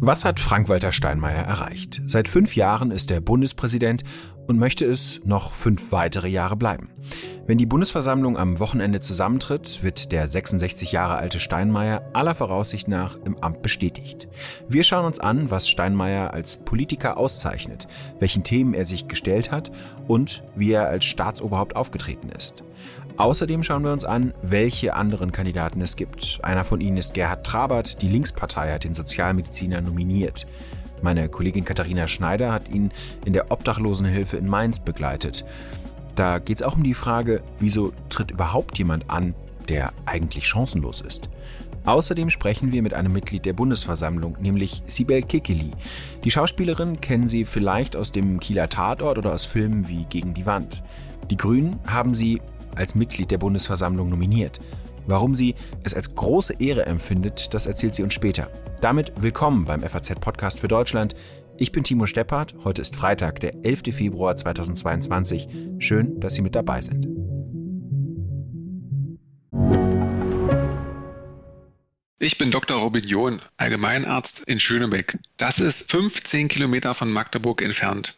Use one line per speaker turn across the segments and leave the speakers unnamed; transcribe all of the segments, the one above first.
Was hat Frank-Walter Steinmeier erreicht? Seit fünf Jahren ist er Bundespräsident und möchte es noch fünf weitere Jahre bleiben. Wenn die Bundesversammlung am Wochenende zusammentritt, wird der 66 Jahre alte Steinmeier aller Voraussicht nach im Amt bestätigt. Wir schauen uns an, was Steinmeier als Politiker auszeichnet, welchen Themen er sich gestellt hat und wie er als Staatsoberhaupt aufgetreten ist. Außerdem schauen wir uns an, welche anderen Kandidaten es gibt. Einer von ihnen ist Gerhard Trabert. Die Linkspartei hat den Sozialmediziner nominiert. Meine Kollegin Katharina Schneider hat ihn in der Obdachlosenhilfe in Mainz begleitet. Da geht es auch um die Frage, wieso tritt überhaupt jemand an, der eigentlich chancenlos ist. Außerdem sprechen wir mit einem Mitglied der Bundesversammlung, nämlich Sibel Kekeli. Die Schauspielerin kennen Sie vielleicht aus dem Kieler Tatort oder aus Filmen wie Gegen die Wand. Die Grünen haben sie als Mitglied der Bundesversammlung nominiert. Warum sie es als große Ehre empfindet, das erzählt sie uns später. Damit willkommen beim FAZ-Podcast für Deutschland. Ich bin Timo Steppert. Heute ist Freitag, der 11. Februar 2022. Schön, dass Sie mit dabei sind.
Ich bin Dr. Robin John, Allgemeinarzt in Schönebeck. Das ist 15 Kilometer von Magdeburg entfernt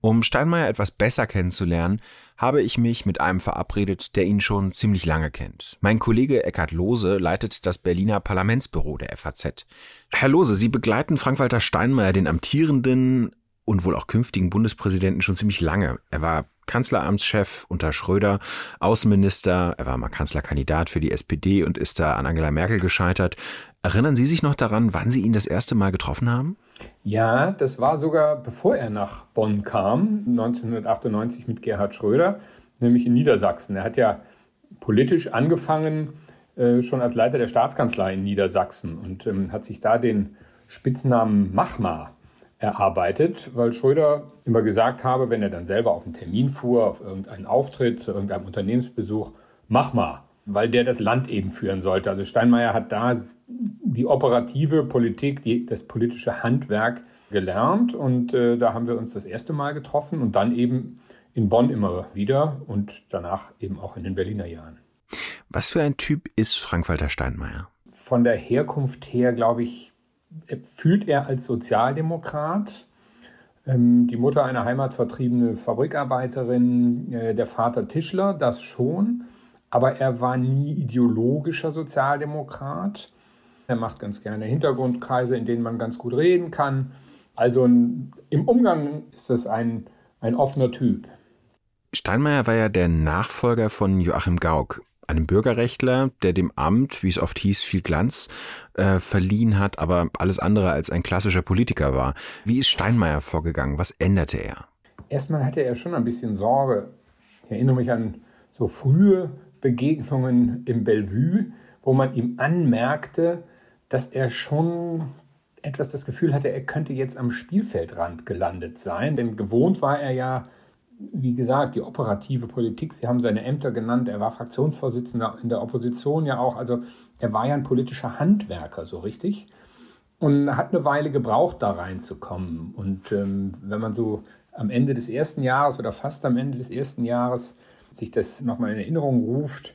Um Steinmeier etwas besser kennenzulernen, habe ich mich mit einem verabredet, der ihn schon ziemlich lange kennt. Mein Kollege Eckhard Lohse leitet das Berliner Parlamentsbüro der FAZ. Herr Lohse, Sie begleiten Frank-Walter Steinmeier, den amtierenden und wohl auch künftigen Bundespräsidenten, schon ziemlich lange. Er war Kanzleramtschef unter Schröder, Außenminister, er war mal Kanzlerkandidat für die SPD und ist da an Angela Merkel gescheitert. Erinnern Sie sich noch daran, wann Sie ihn das erste Mal getroffen haben?
Ja, das war sogar bevor er nach Bonn kam, 1998 mit Gerhard Schröder, nämlich in Niedersachsen. Er hat ja politisch angefangen äh, schon als Leiter der Staatskanzlei in Niedersachsen und ähm, hat sich da den Spitznamen Machma erarbeitet, weil Schröder immer gesagt habe, wenn er dann selber auf einen Termin fuhr, auf irgendeinen Auftritt, zu irgendeinem Unternehmensbesuch, mach mal, weil der das Land eben führen sollte. Also Steinmeier hat da die operative Politik, die, das politische Handwerk gelernt und äh, da haben wir uns das erste Mal getroffen und dann eben in Bonn immer wieder und danach eben auch in den Berliner Jahren.
Was für ein Typ ist Frank-Walter Steinmeier?
Von der Herkunft her, glaube ich, fühlt er als Sozialdemokrat. Ähm, die Mutter eine heimatvertriebene Fabrikarbeiterin, äh, der Vater Tischler, das schon. Aber er war nie ideologischer Sozialdemokrat. Er macht ganz gerne Hintergrundkreise, in denen man ganz gut reden kann. Also im Umgang ist das ein, ein offener Typ.
Steinmeier war ja der Nachfolger von Joachim Gauck einem Bürgerrechtler, der dem Amt, wie es oft hieß, viel Glanz äh, verliehen hat, aber alles andere als ein klassischer Politiker war. Wie ist Steinmeier vorgegangen? Was änderte er?
Erstmal hatte er schon ein bisschen Sorge. Ich erinnere mich an so frühe Begegnungen im Bellevue, wo man ihm anmerkte, dass er schon etwas das Gefühl hatte, er könnte jetzt am Spielfeldrand gelandet sein. Denn gewohnt war er ja wie gesagt, die operative Politik, Sie haben seine Ämter genannt, er war Fraktionsvorsitzender in der Opposition ja auch, also er war ja ein politischer Handwerker, so richtig. Und hat eine Weile gebraucht, da reinzukommen. Und ähm, wenn man so am Ende des ersten Jahres oder fast am Ende des ersten Jahres sich das nochmal in Erinnerung ruft,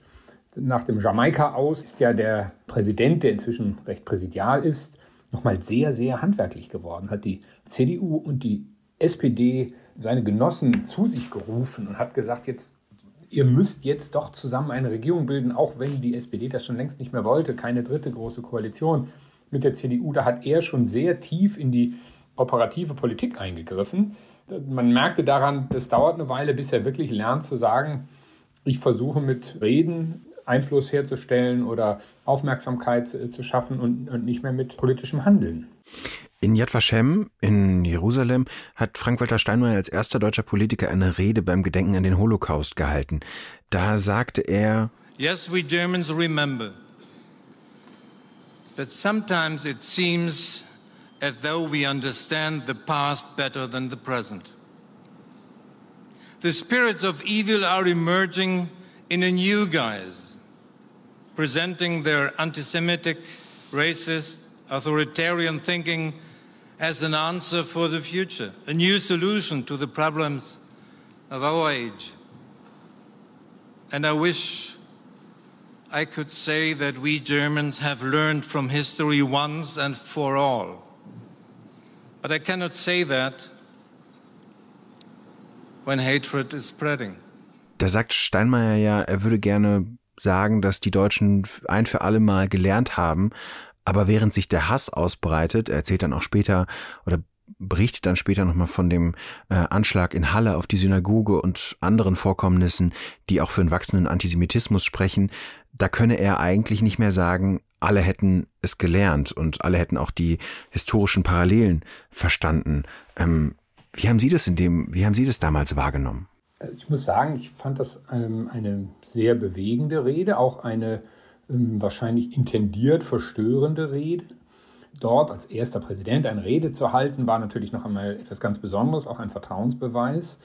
nach dem Jamaika aus ist ja der Präsident, der inzwischen recht präsidial ist, nochmal sehr, sehr handwerklich geworden, hat die CDU und die SPD seine Genossen zu sich gerufen und hat gesagt, jetzt ihr müsst jetzt doch zusammen eine Regierung bilden, auch wenn die SPD das schon längst nicht mehr wollte, keine dritte große Koalition mit der CDU. Da hat er schon sehr tief in die operative Politik eingegriffen. Man merkte daran, es dauert eine Weile, bis er wirklich lernt zu sagen, ich versuche mit Reden Einfluss herzustellen oder Aufmerksamkeit zu schaffen und, und nicht mehr mit politischem Handeln.
In Yad Vashem in Jerusalem hat Frank-Walter Steinmeier als erster deutscher Politiker eine Rede beim Gedenken an den Holocaust gehalten. Da sagte er,
Yes, we Germans remember. But sometimes it seems as though we understand the past better than the present. The spirits of evil are emerging in a new guise, presenting their anti Semitic, racist, authoritarian thinking as an answer for the future, a new solution to the problems of our age. And I wish I could say that we Germans have learned from history once and for all. But I cannot say that when hatred is spreading.
Da sagt Steinmeier ja, er würde gerne sagen, dass die Deutschen ein für alle Mal gelernt haben, aber während sich der Hass ausbreitet, er erzählt dann auch später oder berichtet dann später nochmal von dem äh, Anschlag in Halle auf die Synagoge und anderen Vorkommnissen, die auch für einen wachsenden Antisemitismus sprechen, da könne er eigentlich nicht mehr sagen, alle hätten es gelernt und alle hätten auch die historischen Parallelen verstanden. Ähm, wie haben Sie das in dem, wie haben Sie das damals wahrgenommen?
Ich muss sagen, ich fand das ähm, eine sehr bewegende Rede, auch eine ähm, wahrscheinlich intendiert verstörende Rede. Dort als erster Präsident eine Rede zu halten, war natürlich noch einmal etwas ganz Besonderes, auch ein Vertrauensbeweis.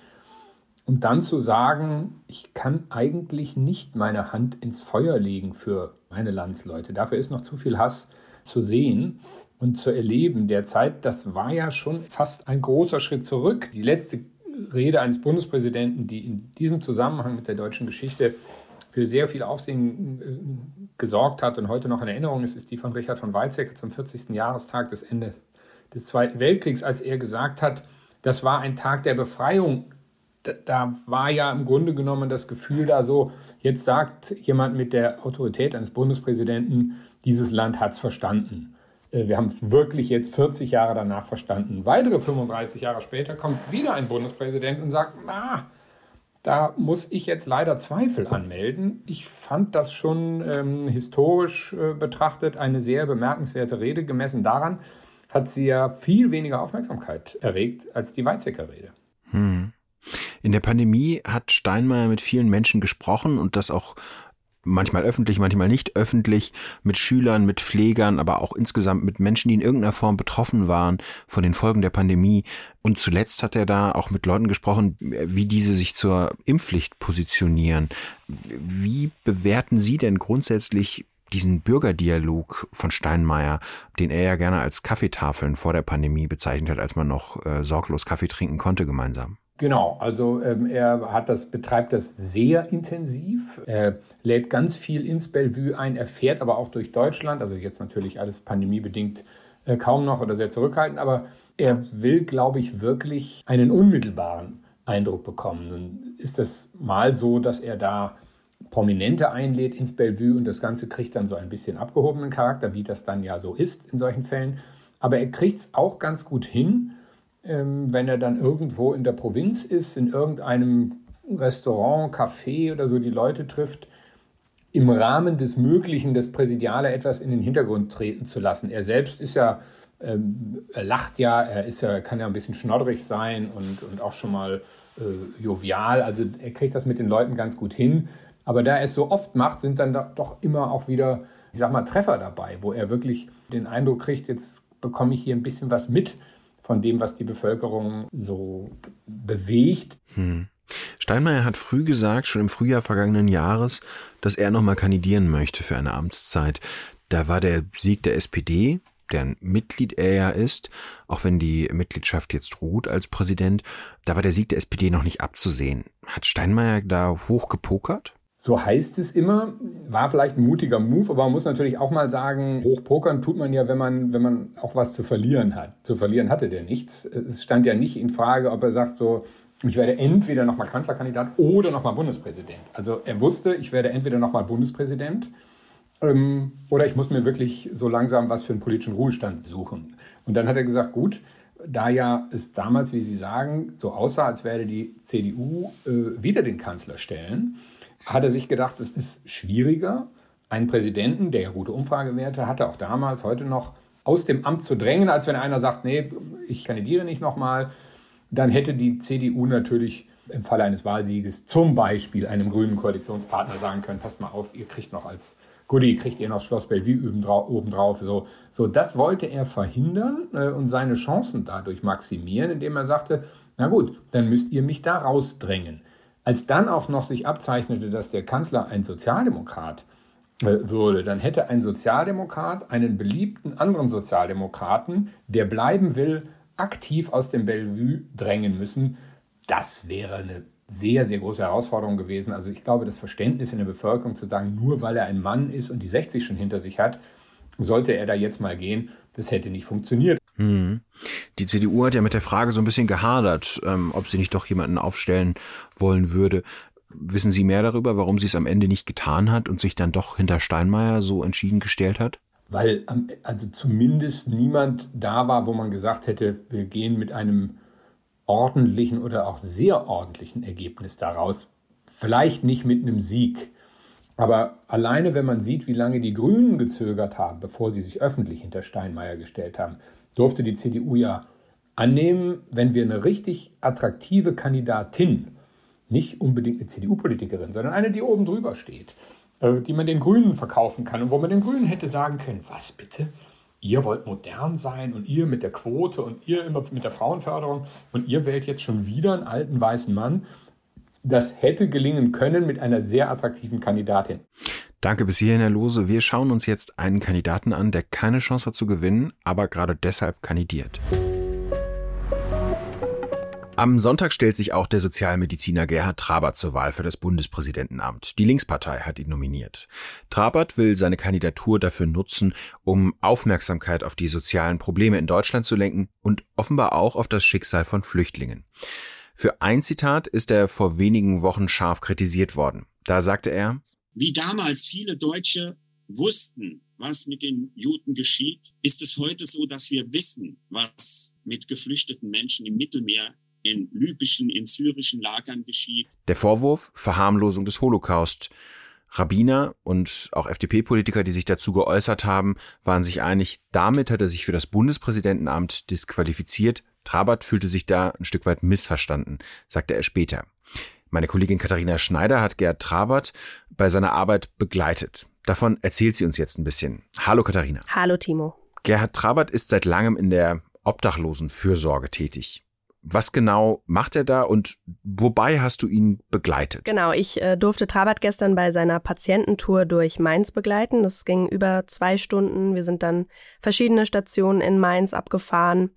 Und dann zu sagen, ich kann eigentlich nicht meine Hand ins Feuer legen für meine Landsleute. Dafür ist noch zu viel Hass zu sehen und zu erleben derzeit, das war ja schon fast ein großer Schritt zurück. Die letzte Rede eines Bundespräsidenten, die in diesem Zusammenhang mit der deutschen Geschichte für sehr viel Aufsehen äh, gesorgt hat und heute noch in Erinnerung ist, ist die von Richard von Weizsäcker zum 40. Jahrestag des Endes des Zweiten Weltkriegs, als er gesagt hat, das war ein Tag der Befreiung. Da, war ja im Grunde genommen das Gefühl da so, jetzt sagt jemand mit der Autorität eines Bundespräsidenten, dieses Land hat es verstanden. Äh, wir haben es wirklich jetzt 40 Jahre danach verstanden. Weitere 35 Jahre später kommt wieder ein Bundespräsident und sagt, na, da muss ich jetzt leider Zweifel anmelden. Ich fand das schon ähm, historisch äh, betrachtet eine sehr bemerkenswerte Rede. Gemessen daran hat sie ja viel weniger Aufmerksamkeit erregt als die Weizsäcker-Rede. Hm.
In der Pandemie hat Steinmeier mit vielen Menschen gesprochen und das auch manchmal öffentlich, manchmal nicht öffentlich, mit Schülern, mit Pflegern, aber auch insgesamt mit Menschen, die in irgendeiner Form betroffen waren von den Folgen der Pandemie. Und zuletzt hat er da auch mit Leuten gesprochen, wie diese sich zur Impfpflicht positionieren. Wie bewerten Sie denn grundsätzlich diesen Bürgerdialog von Steinmeier, den er ja gerne als Kaffeetafeln vor der Pandemie bezeichnet hat, als man noch äh, sorglos Kaffee trinken konnte gemeinsam?
Genau, also ähm, er hat das, betreibt das sehr intensiv. Er lädt ganz viel ins Bellevue ein. Er fährt aber auch durch Deutschland, also jetzt natürlich alles pandemiebedingt äh, kaum noch oder sehr zurückhaltend, aber er will, glaube ich, wirklich einen unmittelbaren Eindruck bekommen. Nun ist das mal so, dass er da Prominente einlädt ins Bellevue und das Ganze kriegt dann so ein bisschen abgehobenen Charakter, wie das dann ja so ist in solchen Fällen. Aber er kriegt es auch ganz gut hin, wenn er dann irgendwo in der Provinz ist, in irgendeinem Restaurant, Café oder so die Leute trifft, im Rahmen des Möglichen das Präsidiale etwas in den Hintergrund treten zu lassen. Er selbst ist ja, ähm, er lacht ja, er ist ja, kann ja ein bisschen schnoddrig sein und, und auch schon mal äh, jovial. Also er kriegt das mit den Leuten ganz gut hin. Aber da er es so oft macht, sind dann doch immer auch wieder, ich sag mal, Treffer dabei, wo er wirklich den Eindruck kriegt, jetzt bekomme ich hier ein bisschen was mit von dem, was die Bevölkerung so bewegt. Hm.
Steinmeier hat früh gesagt, schon im Frühjahr vergangenen Jahres, dass er nochmal kandidieren möchte für eine Amtszeit. Da war der Sieg der SPD, deren Mitglied er ja ist, auch wenn die Mitgliedschaft jetzt ruht als Präsident, da war der Sieg der SPD noch nicht abzusehen. Hat Steinmeier da hoch gepokert?
So heißt es immer, war vielleicht ein mutiger Move, aber man muss natürlich auch mal sagen, hochpokern tut man ja, wenn man, wenn man auch was zu verlieren hat. Zu verlieren hatte der nichts. Es stand ja nicht in Frage, ob er sagt so, ich werde entweder nochmal Kanzlerkandidat oder nochmal Bundespräsident. Also er wusste, ich werde entweder nochmal Bundespräsident ähm, oder ich muss mir wirklich so langsam was für einen politischen Ruhestand suchen. Und dann hat er gesagt, gut, da ja es damals, wie Sie sagen, so aussah, als werde die CDU äh, wieder den Kanzler stellen, hat er sich gedacht, es ist schwieriger, einen Präsidenten, der ja gute Umfragewerte hatte, auch damals, heute noch, aus dem Amt zu drängen, als wenn einer sagt, nee, ich kandidiere nicht nochmal. Dann hätte die CDU natürlich im Falle eines Wahlsieges zum Beispiel einem grünen Koalitionspartner sagen können, passt mal auf, ihr kriegt noch als Goodie, kriegt ihr noch Schloss Bellevue obendrauf. So, so, das wollte er verhindern äh, und seine Chancen dadurch maximieren, indem er sagte, na gut, dann müsst ihr mich da rausdrängen. Als dann auch noch sich abzeichnete, dass der Kanzler ein Sozialdemokrat äh, würde, dann hätte ein Sozialdemokrat einen beliebten anderen Sozialdemokraten, der bleiben will, aktiv aus dem Bellevue drängen müssen. Das wäre eine sehr, sehr große Herausforderung gewesen. Also ich glaube, das Verständnis in der Bevölkerung zu sagen, nur weil er ein Mann ist und die 60 schon hinter sich hat, sollte er da jetzt mal gehen, das hätte nicht funktioniert.
Hm. Die CDU hat ja mit der Frage so ein bisschen gehadert, ähm, ob sie nicht doch jemanden aufstellen wollen würde. Wissen Sie mehr darüber, warum sie es am Ende nicht getan hat und sich dann doch hinter Steinmeier so entschieden gestellt hat?
Weil also zumindest niemand da war, wo man gesagt hätte, wir gehen mit einem ordentlichen oder auch sehr ordentlichen Ergebnis daraus. Vielleicht nicht mit einem Sieg. Aber alleine, wenn man sieht, wie lange die Grünen gezögert haben, bevor sie sich öffentlich hinter Steinmeier gestellt haben, durfte die CDU ja annehmen, wenn wir eine richtig attraktive Kandidatin, nicht unbedingt eine CDU-Politikerin, sondern eine, die oben drüber steht, äh, die man den Grünen verkaufen kann und wo man den Grünen hätte sagen können, was bitte? ihr wollt modern sein und ihr mit der Quote und ihr immer mit der Frauenförderung und ihr wählt jetzt schon wieder einen alten weißen Mann. Das hätte gelingen können mit einer sehr attraktiven Kandidatin.
Danke bis hierhin, Herr Lose. Wir schauen uns jetzt einen Kandidaten an, der keine Chance hat zu gewinnen, aber gerade deshalb kandidiert. Am Sonntag stellt sich auch der Sozialmediziner Gerhard Trabert zur Wahl für das Bundespräsidentenamt. Die Linkspartei hat ihn nominiert. Trabert will seine Kandidatur dafür nutzen, um Aufmerksamkeit auf die sozialen Probleme in Deutschland zu lenken und offenbar auch auf das Schicksal von Flüchtlingen. Für ein Zitat ist er vor wenigen Wochen scharf kritisiert worden. Da sagte er,
wie damals viele Deutsche wussten, was mit den Juden geschieht, ist es heute so, dass wir wissen, was mit geflüchteten Menschen im Mittelmeer in libyschen, in syrischen Lagern geschieht.
Der Vorwurf Verharmlosung des Holocaust. Rabbiner und auch FDP-Politiker, die sich dazu geäußert haben, waren sich einig, damit hat er sich für das Bundespräsidentenamt disqualifiziert. Trabert fühlte sich da ein Stück weit missverstanden, sagte er später. Meine Kollegin Katharina Schneider hat Gerd Trabert bei seiner Arbeit begleitet. Davon erzählt sie uns jetzt ein bisschen. Hallo Katharina.
Hallo Timo.
Gerhard Trabert ist seit langem in der Obdachlosenfürsorge tätig. Was genau macht er da und wobei hast du ihn begleitet?
Genau, ich äh, durfte Trabert gestern bei seiner Patiententour durch Mainz begleiten. Das ging über zwei Stunden. Wir sind dann verschiedene Stationen in Mainz abgefahren.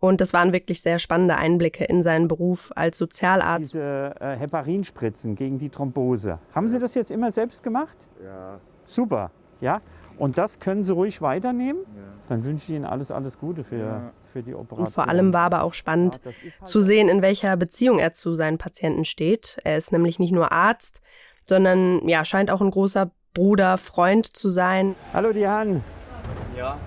Und das waren wirklich sehr spannende Einblicke in seinen Beruf als Sozialarzt.
Diese äh, Heparinspritzen gegen die Thrombose. Haben Sie das jetzt immer selbst gemacht? Ja. Super, ja. Und das können Sie ruhig weiternehmen. Ja. Dann wünsche ich Ihnen alles, alles Gute für, ja. für die Operation.
Und vor allem war aber auch spannend ja, halt zu sehen, in welcher Beziehung er zu seinen Patienten steht. Er ist nämlich nicht nur Arzt, sondern ja, scheint auch ein großer Bruder, Freund zu sein.
Hallo Diane. Ja.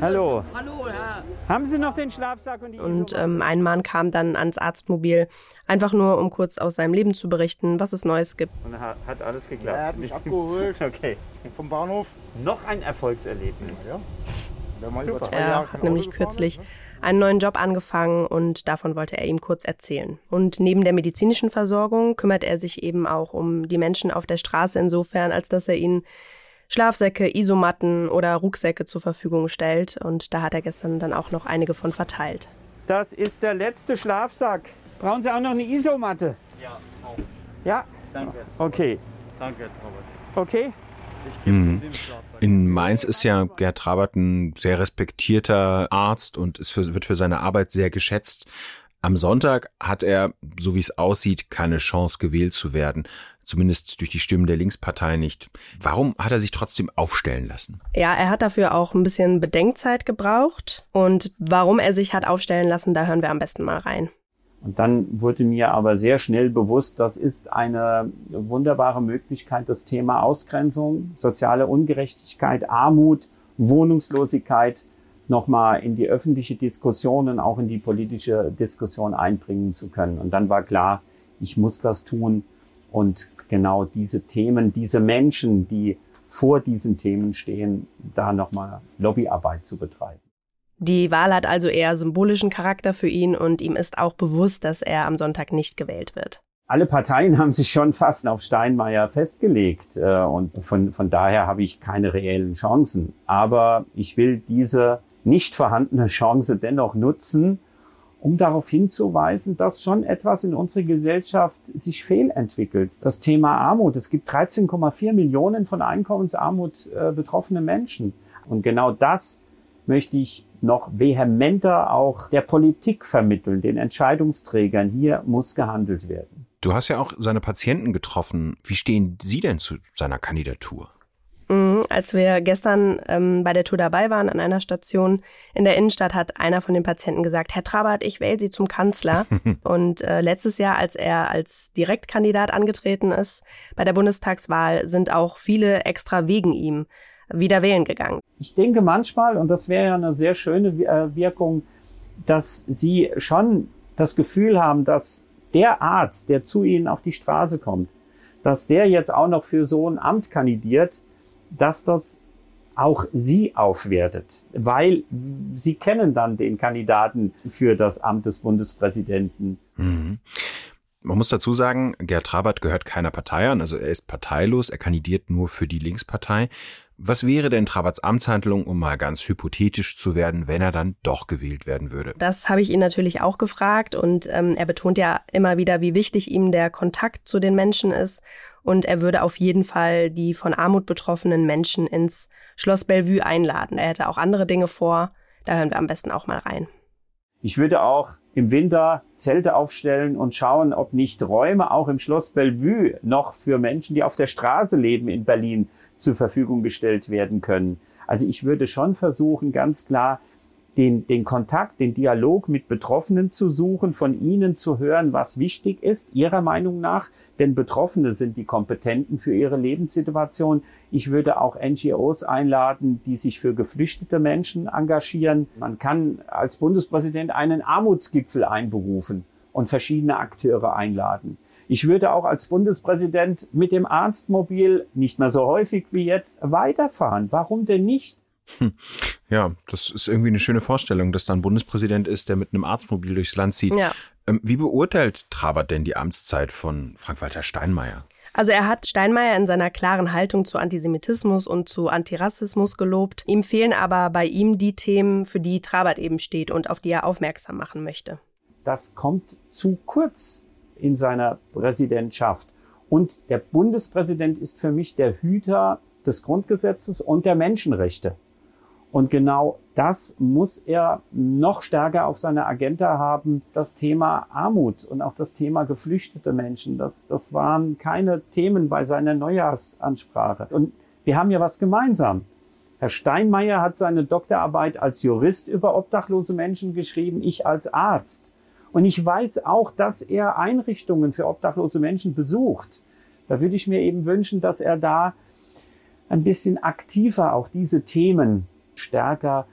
Hallo. Hallo, Herr. Haben Sie noch den Schlafsack und die
Und ähm, ein Mann kam dann ans Arztmobil, einfach nur, um kurz aus seinem Leben zu berichten, was es Neues gibt.
Und hat, hat alles geklappt?
er hat mich abgeholt.
okay.
Vom Bahnhof.
Noch ein Erfolgserlebnis. Ja.
Er hat nämlich kürzlich ne? einen neuen Job angefangen und davon wollte er ihm kurz erzählen. Und neben der medizinischen Versorgung kümmert er sich eben auch um die Menschen auf der Straße insofern, als dass er ihnen Schlafsäcke, Isomatten oder Rucksäcke zur Verfügung stellt. Und da hat er gestern dann auch noch einige von verteilt.
Das ist der letzte Schlafsack. Brauchen Sie auch noch eine Isomatte?
Ja, auch.
Ja?
Danke.
Okay.
Danke, Robert.
Okay.
Mhm. In Mainz ist ja Gerd Trabert ein sehr respektierter Arzt und ist für, wird für seine Arbeit sehr geschätzt. Am Sonntag hat er, so wie es aussieht, keine Chance gewählt zu werden zumindest durch die Stimmen der Linkspartei nicht. Warum hat er sich trotzdem aufstellen lassen?
Ja, er hat dafür auch ein bisschen Bedenkzeit gebraucht. Und warum er sich hat aufstellen lassen, da hören wir am besten mal rein.
Und dann wurde mir aber sehr schnell bewusst, das ist eine wunderbare Möglichkeit, das Thema Ausgrenzung, soziale Ungerechtigkeit, Armut, Wohnungslosigkeit nochmal in die öffentliche Diskussion und auch in die politische Diskussion einbringen zu können. Und dann war klar, ich muss das tun. Und genau diese Themen, diese Menschen, die vor diesen Themen stehen, da nochmal Lobbyarbeit zu betreiben.
Die Wahl hat also eher symbolischen Charakter für ihn und ihm ist auch bewusst, dass er am Sonntag nicht gewählt wird.
alle Parteien haben sich schon fast auf Steinmeier festgelegt äh, und von, von daher habe ich keine reellen Chancen. Aber ich will diese nicht vorhandene Chance dennoch nutzen, um darauf hinzuweisen, dass schon etwas in unserer Gesellschaft sich fehlentwickelt. Das Thema Armut. Es gibt 13,4 Millionen von Einkommensarmut äh, betroffene Menschen. Und genau das möchte ich noch vehementer auch der Politik vermitteln, den Entscheidungsträgern. Hier muss gehandelt werden.
Du hast ja auch seine Patienten getroffen. Wie stehen Sie denn zu seiner Kandidatur?
Mhm, als wir gestern ähm, bei der Tour dabei waren an einer Station in der Innenstadt, hat einer von den Patienten gesagt, Herr Trabert, ich wähle Sie zum Kanzler. und äh, letztes Jahr, als er als Direktkandidat angetreten ist bei der Bundestagswahl, sind auch viele extra wegen ihm wieder wählen gegangen.
Ich denke manchmal, und das wäre ja eine sehr schöne äh, Wirkung, dass Sie schon das Gefühl haben, dass der Arzt, der zu Ihnen auf die Straße kommt, dass der jetzt auch noch für so ein Amt kandidiert, dass das auch Sie aufwertet, weil Sie kennen dann den Kandidaten für das Amt des Bundespräsidenten.
Mhm. Man muss dazu sagen, Gerd Trabert gehört keiner Partei an, also er ist parteilos, er kandidiert nur für die Linkspartei. Was wäre denn Traberts Amtshandlung, um mal ganz hypothetisch zu werden, wenn er dann doch gewählt werden würde?
Das habe ich ihn natürlich auch gefragt und ähm, er betont ja immer wieder, wie wichtig ihm der Kontakt zu den Menschen ist und er würde auf jeden Fall die von Armut betroffenen Menschen ins Schloss Bellevue einladen. Er hätte auch andere Dinge vor, da hören wir am besten auch mal rein.
Ich würde auch im Winter Zelte aufstellen und schauen, ob nicht Räume auch im Schloss Bellevue noch für Menschen, die auf der Straße leben in Berlin, zur Verfügung gestellt werden können. Also ich würde schon versuchen, ganz klar den, den Kontakt, den Dialog mit Betroffenen zu suchen, von ihnen zu hören, was wichtig ist, ihrer Meinung nach, denn Betroffene sind die Kompetenten für ihre Lebenssituation. Ich würde auch NGOs einladen, die sich für geflüchtete Menschen engagieren. Man kann als Bundespräsident einen Armutsgipfel einberufen und verschiedene Akteure einladen. Ich würde auch als Bundespräsident mit dem Arztmobil nicht mehr so häufig wie jetzt weiterfahren. Warum denn nicht?
Hm. Ja, das ist irgendwie eine schöne Vorstellung, dass da ein Bundespräsident ist, der mit einem Arztmobil durchs Land zieht. Ja. Ähm, wie beurteilt Trabert denn die Amtszeit von Frank-Walter Steinmeier?
Also er hat Steinmeier in seiner klaren Haltung zu Antisemitismus und zu Antirassismus gelobt. Ihm fehlen aber bei ihm die Themen, für die Trabert eben steht und auf die er aufmerksam machen möchte.
Das kommt zu kurz in seiner Präsidentschaft. Und der Bundespräsident ist für mich der Hüter des Grundgesetzes und der Menschenrechte. Und genau das muss er noch stärker auf seiner Agenda haben. Das Thema Armut und auch das Thema geflüchtete Menschen, das, das waren keine Themen bei seiner Neujahrsansprache. Und wir haben ja was gemeinsam. Herr Steinmeier hat seine Doktorarbeit als Jurist über obdachlose Menschen geschrieben, ich als Arzt. Und ich weiß auch, dass er Einrichtungen für obdachlose Menschen besucht. Da würde ich mir eben wünschen, dass er da ein bisschen aktiver auch diese Themen stärker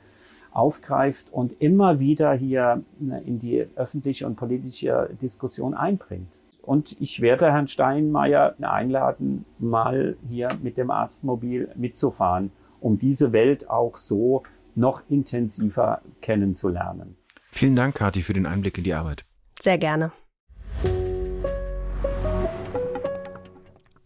aufgreift und immer wieder hier ne, in die öffentliche und politische Diskussion einbringt. Und ich werde Herrn Steinmeier einladen, mal hier mit dem Arztmobil mitzufahren, um diese Welt auch so noch intensiver kennenzulernen.
Vielen Dank, Kathi, für den Einblick in die Arbeit.
Sehr gerne.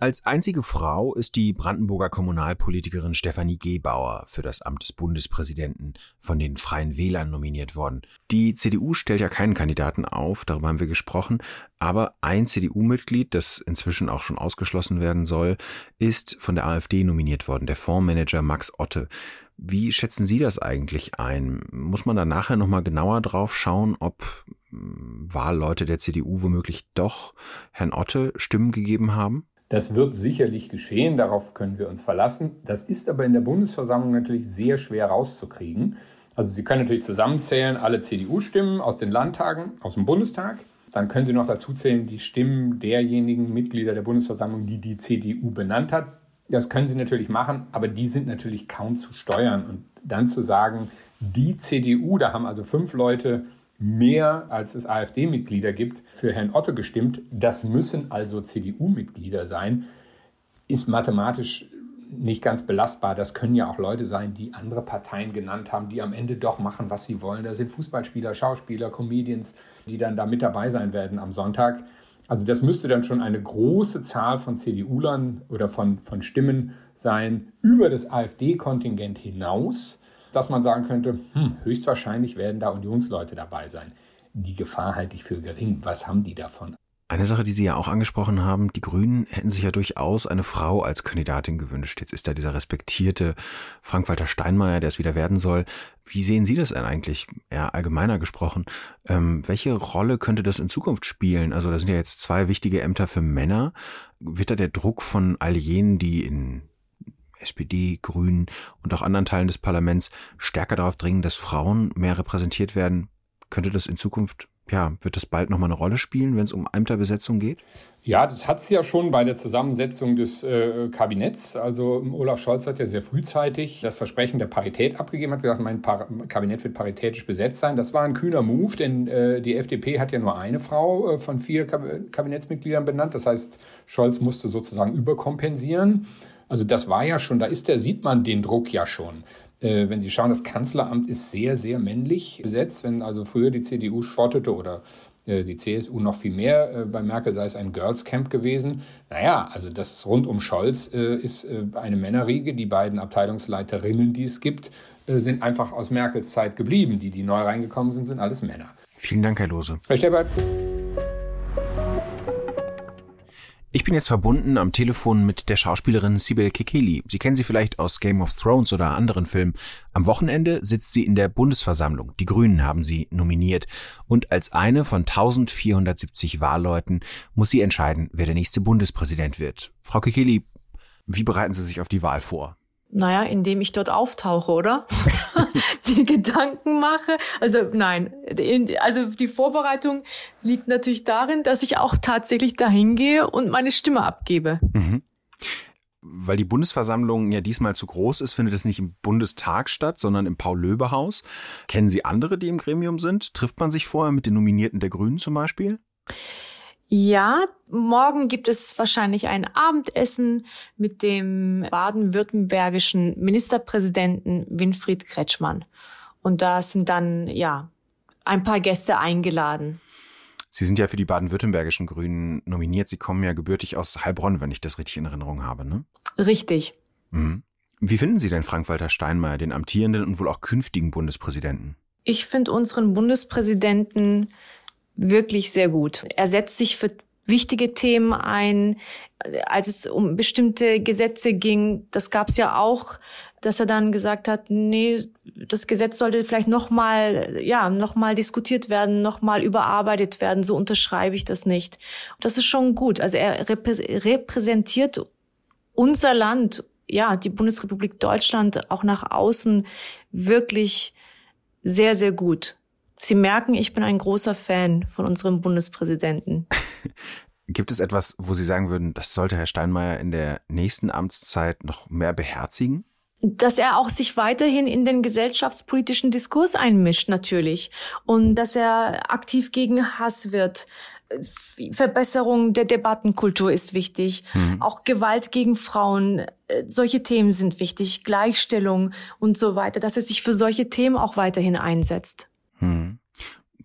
Als einzige Frau ist die Brandenburger Kommunalpolitikerin Stefanie Gebauer für das Amt des Bundespräsidenten von den Freien Wählern nominiert worden. Die CDU stellt ja keinen Kandidaten auf, darüber haben wir gesprochen, aber ein CDU-Mitglied, das inzwischen auch schon ausgeschlossen werden soll, ist von der AfD nominiert worden, der Fondsmanager Max Otte. Wie schätzen Sie das eigentlich ein? Muss man da nachher nochmal genauer drauf schauen, ob hm, Wahlleute der CDU womöglich doch Herrn Otte Stimmen gegeben haben?
Das wird sicherlich geschehen, darauf können wir uns verlassen. Das ist aber in der Bundesversammlung natürlich sehr schwer rauszukriegen. Also Sie können natürlich zusammenzählen alle CDU-Stimmen aus den Landtagen, aus dem Bundestag. Dann können Sie noch dazu zählen die Stimmen derjenigen Mitglieder der Bundesversammlung, die die CDU benannt hat. Das können Sie natürlich machen, aber die sind natürlich kaum zu steuern. Und dann zu sagen, die CDU, da haben also fünf Leute mehr als es AfD-Mitglieder gibt, für Herrn Otto gestimmt. Das müssen also CDU-Mitglieder sein, ist mathematisch nicht ganz belastbar. Das können ja auch Leute sein, die andere Parteien genannt haben, die am Ende doch machen, was sie wollen. Da sind Fußballspieler, Schauspieler, Comedians, die dann da mit dabei sein werden am Sonntag. Also das müsste dann schon eine große Zahl von CDU-Lern oder von, von Stimmen sein über das AfD-Kontingent hinaus, dass man sagen könnte, hm, höchstwahrscheinlich werden da Unionsleute dabei sein. Die Gefahr halte ich für gering. Was haben die davon?
Eine Sache, die Sie ja auch angesprochen haben, die Grünen hätten sich ja durchaus eine Frau als Kandidatin gewünscht. Jetzt ist da dieser respektierte Frank-Walter Steinmeier, der es wieder werden soll. Wie sehen Sie das denn eigentlich, eher allgemeiner gesprochen? Ähm, welche Rolle könnte das in Zukunft spielen? Also da sind ja jetzt zwei wichtige Ämter für Männer. Wird da der Druck von all jenen, die in SPD, Grünen und auch anderen Teilen des Parlaments stärker darauf dringen, dass Frauen mehr repräsentiert werden? Könnte das in Zukunft ja, wird das bald nochmal eine Rolle spielen, wenn es um Ämterbesetzung geht?
Ja, das hat es ja schon bei der Zusammensetzung des äh, Kabinetts. Also Olaf Scholz hat ja sehr frühzeitig das Versprechen der Parität abgegeben, hat gesagt, mein Par Kabinett wird paritätisch besetzt sein. Das war ein kühner Move, denn äh, die FDP hat ja nur eine Frau äh, von vier Kab Kabinettsmitgliedern benannt. Das heißt, Scholz musste sozusagen überkompensieren. Also das war ja schon, da ist der, sieht man den Druck ja schon. Äh, wenn Sie schauen, das Kanzleramt ist sehr, sehr männlich besetzt. Wenn also früher die CDU schottete oder äh, die CSU noch viel mehr, äh, bei Merkel sei es ein Girls Camp gewesen. Naja, also das rund um Scholz ist eine Männerriege. Die beiden Abteilungsleiterinnen, die es gibt, sind einfach aus Merkels Zeit geblieben. Die, die neu reingekommen sind, sind alles Männer.
Vielen Dank, Herr Lose.
Herr Steppert.
Ich bin jetzt verbunden am Telefon mit der Schauspielerin Sibel Kekeli. Sie kennen sie vielleicht aus Game of Thrones oder anderen Filmen. Am Wochenende sitzt sie in der Bundesversammlung. Die Grünen haben sie nominiert. Und als eine von 1470 Wahlleuten muss sie entscheiden, wer der nächste Bundespräsident wird. Frau Kekeli, wie bereiten Sie sich auf die Wahl vor?
Naja, indem ich dort auftauche, oder? die Gedanken mache. Also nein, also die Vorbereitung liegt natürlich darin, dass ich auch tatsächlich dahin gehe und meine Stimme abgebe. Mhm.
Weil die Bundesversammlung ja diesmal zu groß ist, findet es nicht im Bundestag statt, sondern im Paul-Löbe-Haus. Kennen Sie andere, die im Gremium sind? Trifft man sich vorher mit den Nominierten der Grünen zum Beispiel?
Ja, morgen gibt es wahrscheinlich ein Abendessen mit dem baden-württembergischen Ministerpräsidenten Winfried Kretschmann. Und da sind dann, ja, ein paar Gäste eingeladen.
Sie sind ja für die baden-württembergischen Grünen nominiert. Sie kommen ja gebürtig aus Heilbronn, wenn ich das richtig in Erinnerung habe, ne?
Richtig.
Mhm. Wie finden Sie denn Frank-Walter Steinmeier, den amtierenden und wohl auch künftigen Bundespräsidenten?
Ich finde unseren Bundespräsidenten wirklich sehr gut. Er setzt sich für wichtige Themen ein. Als es um bestimmte Gesetze ging, das gab es ja auch, dass er dann gesagt hat, nee, das Gesetz sollte vielleicht nochmal, ja, nochmal diskutiert werden, nochmal überarbeitet werden. So unterschreibe ich das nicht. Das ist schon gut. Also er repräsentiert unser Land, ja, die Bundesrepublik Deutschland auch nach außen wirklich sehr, sehr gut. Sie merken, ich bin ein großer Fan von unserem Bundespräsidenten.
Gibt es etwas, wo Sie sagen würden, das sollte Herr Steinmeier in der nächsten Amtszeit noch mehr beherzigen?
dass er auch sich weiterhin in den gesellschaftspolitischen Diskurs einmischt, natürlich. Und dass er aktiv gegen Hass wird. Verbesserung der Debattenkultur ist wichtig. Mhm. Auch Gewalt gegen Frauen, äh, solche Themen sind wichtig. Gleichstellung und so weiter. Dass er sich für solche Themen auch weiterhin einsetzt.
Hm.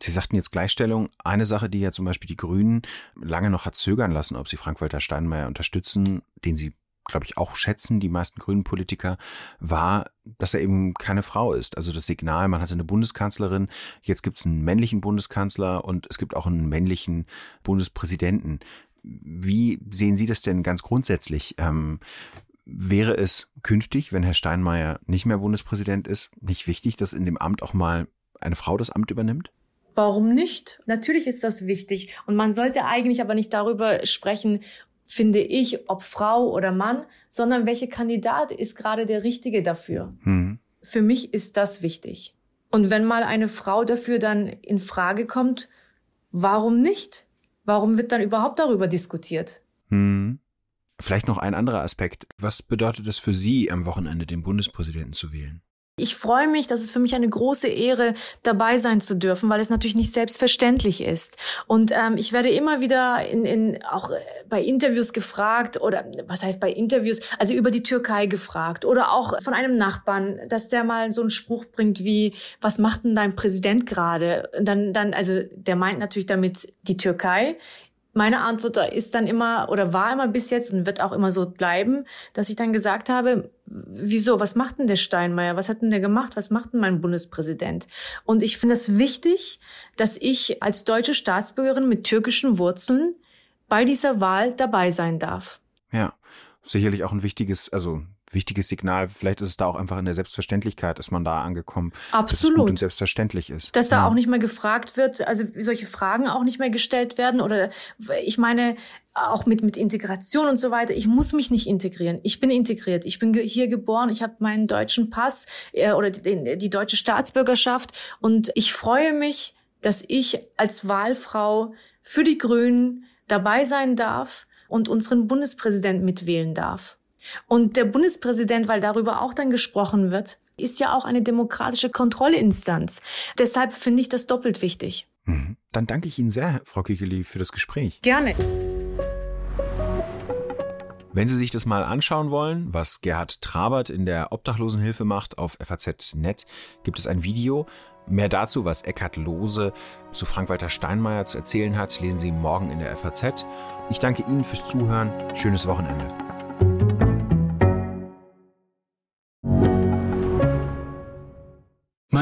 Sie sagten jetzt Gleichstellung. Eine Sache, die ja zum Beispiel die Grünen lange noch hat zögern lassen, ob sie Frank-Walter Steinmeier unterstützen, den sie, glaube ich, auch schätzen, die meisten grünen Politiker, war, dass er eben keine Frau ist. Also das Signal, man hatte eine Bundeskanzlerin, jetzt gibt es einen männlichen Bundeskanzler und es gibt auch einen männlichen Bundespräsidenten. Wie sehen Sie das denn ganz grundsätzlich? Ähm, wäre es künftig, wenn Herr Steinmeier nicht mehr Bundespräsident ist, nicht wichtig, dass in dem Amt auch mal eine Frau das Amt übernimmt?
Warum nicht? Natürlich ist das wichtig. Und man sollte eigentlich aber nicht darüber sprechen, finde ich, ob Frau oder Mann, sondern welcher Kandidat ist gerade der Richtige dafür. Hm. Für mich ist das wichtig. Und wenn mal eine Frau dafür dann in Frage kommt, warum nicht? Warum wird dann überhaupt darüber diskutiert?
Hm. Vielleicht noch ein anderer Aspekt. Was bedeutet es für Sie, am Wochenende den Bundespräsidenten zu wählen?
Ich freue mich, dass es für mich eine große Ehre, dabei sein zu dürfen, weil es natürlich nicht selbstverständlich ist. Und ähm, ich werde immer wieder in, in auch äh, bei Interviews gefragt oder was heißt bei Interviews, also über die Türkei gefragt oder auch von einem Nachbarn, dass der mal so einen Spruch bringt wie, was macht denn dein Präsident gerade? Dann, dann, also der meint natürlich damit die Türkei. meine Antwort ist dann immer oder war immer bis jetzt und wird auch immer so bleiben, dass ich dann gesagt habe, wieso, was macht denn der Steinmeier? Was hat denn der gemacht? Was macht denn mein Bundespräsident? Und ich finde es wichtig, dass ich als deutsche Staatsbürgerin mit türkischen Wurzeln bei dieser Wahl dabei sein darf.
Ja, sicherlich auch ein wichtiges, also wichtiges Signal. Vielleicht ist es da auch einfach in der Selbstverständlichkeit, ist man da angekommen.
Absolut. Dass
es gut und selbstverständlich ist.
Dass da ja. auch nicht mehr gefragt wird, also solche Fragen auch nicht mehr gestellt werden oder ich meine, auch mit, mit Integration und so weiter. Ich muss mich nicht integrieren. Ich bin integriert. Ich bin hier geboren. Ich habe meinen deutschen Pass äh, oder die, die deutsche Staatsbürgerschaft. Und ich freue mich, dass ich als Wahlfrau für die Grünen dabei sein darf und unseren Bundespräsidenten mitwählen darf. Und der Bundespräsident, weil darüber auch dann gesprochen wird, ist ja auch eine demokratische Kontrollinstanz. Deshalb finde ich das doppelt wichtig.
Mhm. Dann danke ich Ihnen sehr, Frau Kikeli, für das Gespräch.
Gerne.
Wenn Sie sich das mal anschauen wollen, was Gerhard Trabert in der Obdachlosenhilfe macht, auf FAZ.net gibt es ein Video. Mehr dazu, was Eckhard Lose zu Frank-Walter Steinmeier zu erzählen hat, lesen Sie morgen in der FAZ. Ich danke Ihnen fürs Zuhören. Schönes Wochenende.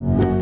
you